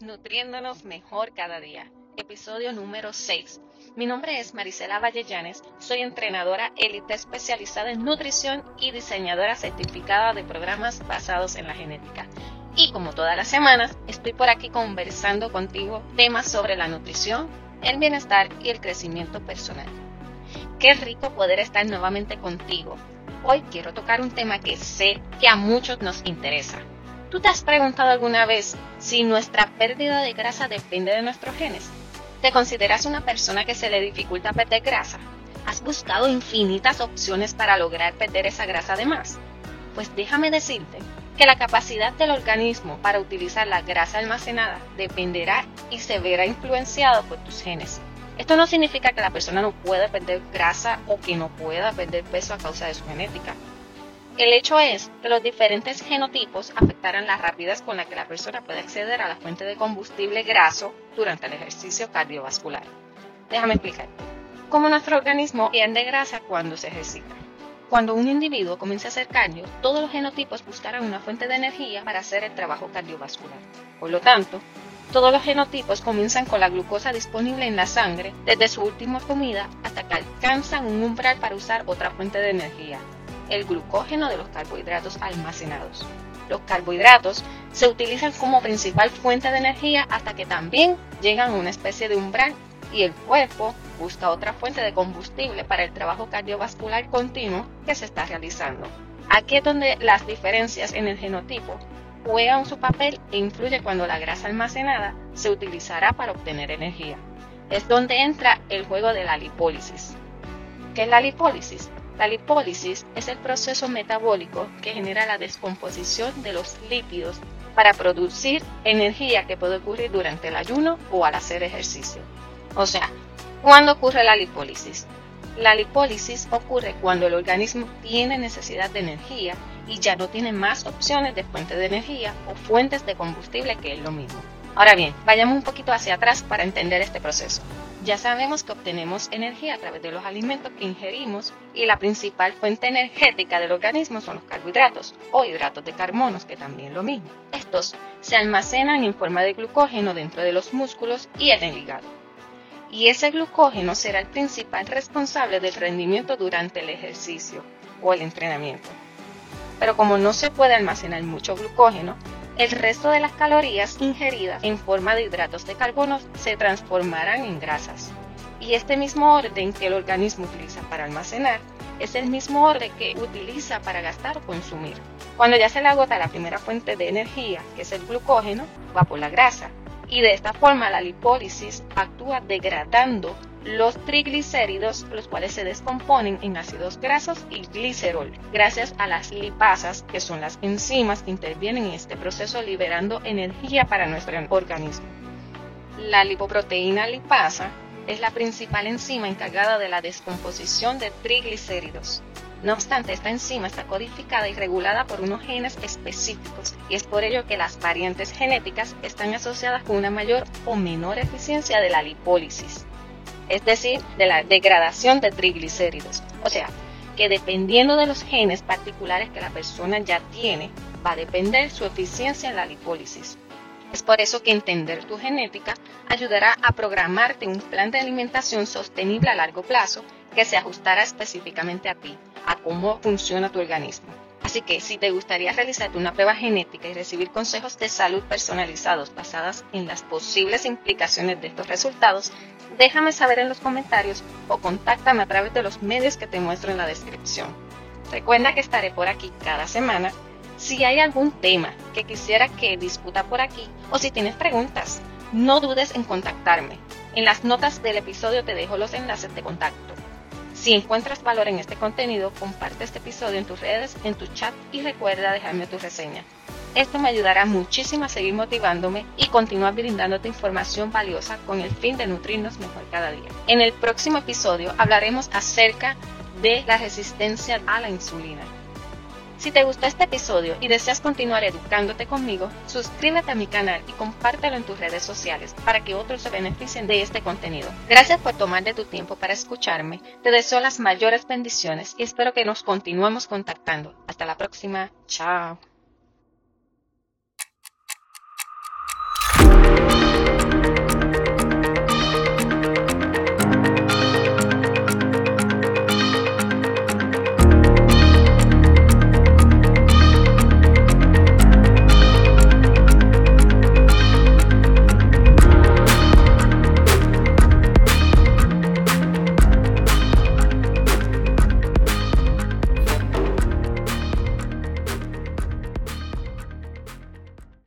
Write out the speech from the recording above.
Nutriéndonos Mejor Cada Día, episodio número 6. Mi nombre es Marisela Vallellanes, soy entrenadora élite especializada en nutrición y diseñadora certificada de programas basados en la genética. Y como todas las semanas, estoy por aquí conversando contigo temas sobre la nutrición, el bienestar y el crecimiento personal. Qué rico poder estar nuevamente contigo. Hoy quiero tocar un tema que sé que a muchos nos interesa, ¿Tú te has preguntado alguna vez si nuestra pérdida de grasa depende de nuestros genes? ¿Te consideras una persona que se le dificulta perder grasa? ¿Has buscado infinitas opciones para lograr perder esa grasa de más? Pues déjame decirte que la capacidad del organismo para utilizar la grasa almacenada dependerá y se verá influenciado por tus genes. Esto no significa que la persona no pueda perder grasa o que no pueda perder peso a causa de su genética. El hecho es que los diferentes genotipos afectarán la rapidez con la que la persona puede acceder a la fuente de combustible graso durante el ejercicio cardiovascular. Déjame explicar. Cómo nuestro organismo pierde grasa cuando se ejercita. Cuando un individuo comienza a hacer cardio, todos los genotipos buscarán una fuente de energía para hacer el trabajo cardiovascular. Por lo tanto, todos los genotipos comienzan con la glucosa disponible en la sangre desde su última comida hasta que alcanzan un umbral para usar otra fuente de energía, el glucógeno de los carbohidratos almacenados. Los carbohidratos se utilizan como principal fuente de energía hasta que también llegan a una especie de umbral y el cuerpo busca otra fuente de combustible para el trabajo cardiovascular continuo que se está realizando. Aquí es donde las diferencias en el genotipo juegan su papel e influye cuando la grasa almacenada se utilizará para obtener energía. Es donde entra el juego de la lipólisis. ¿Qué es la lipólisis? La lipólisis es el proceso metabólico que genera la descomposición de los lípidos para producir energía que puede ocurrir durante el ayuno o al hacer ejercicio. O sea, ¿cuándo ocurre la lipólisis? La lipólisis ocurre cuando el organismo tiene necesidad de energía y ya no tiene más opciones de fuente de energía o fuentes de combustible que es lo mismo. Ahora bien, vayamos un poquito hacia atrás para entender este proceso. Ya sabemos que obtenemos energía a través de los alimentos que ingerimos y la principal fuente energética del organismo son los carbohidratos o hidratos de carbonos, que también lo mismo. Estos se almacenan en forma de glucógeno dentro de los músculos y en el hígado. Y ese glucógeno será el principal responsable del rendimiento durante el ejercicio o el entrenamiento. Pero como no se puede almacenar mucho glucógeno, el resto de las calorías ingeridas en forma de hidratos de carbono se transformarán en grasas. Y este mismo orden que el organismo utiliza para almacenar es el mismo orden que utiliza para gastar o consumir. Cuando ya se le agota la primera fuente de energía, que es el glucógeno, va por la grasa. Y de esta forma la lipólisis actúa degradando los triglicéridos, los cuales se descomponen en ácidos grasos y glicerol, gracias a las lipasas, que son las enzimas que intervienen en este proceso liberando energía para nuestro organismo. La lipoproteína lipasa es la principal enzima encargada de la descomposición de triglicéridos. No obstante, esta enzima está codificada y regulada por unos genes específicos y es por ello que las variantes genéticas están asociadas con una mayor o menor eficiencia de la lipólisis es decir, de la degradación de triglicéridos. O sea, que dependiendo de los genes particulares que la persona ya tiene, va a depender su eficiencia en la lipólisis. Es por eso que entender tu genética ayudará a programarte un plan de alimentación sostenible a largo plazo que se ajustará específicamente a ti, a cómo funciona tu organismo. Así que si te gustaría realizarte una prueba genética y recibir consejos de salud personalizados basadas en las posibles implicaciones de estos resultados, déjame saber en los comentarios o contáctame a través de los medios que te muestro en la descripción. Recuerda que estaré por aquí cada semana. Si hay algún tema que quisiera que discuta por aquí o si tienes preguntas, no dudes en contactarme. En las notas del episodio te dejo los enlaces de contacto. Si encuentras valor en este contenido, comparte este episodio en tus redes, en tu chat y recuerda dejarme tu reseña. Esto me ayudará muchísimo a seguir motivándome y continuar brindándote información valiosa con el fin de nutrirnos mejor cada día. En el próximo episodio hablaremos acerca de la resistencia a la insulina. Si te gustó este episodio y deseas continuar educándote conmigo, suscríbete a mi canal y compártelo en tus redes sociales para que otros se beneficien de este contenido. Gracias por tomar de tu tiempo para escucharme. Te deseo las mayores bendiciones y espero que nos continuemos contactando. Hasta la próxima. Chao.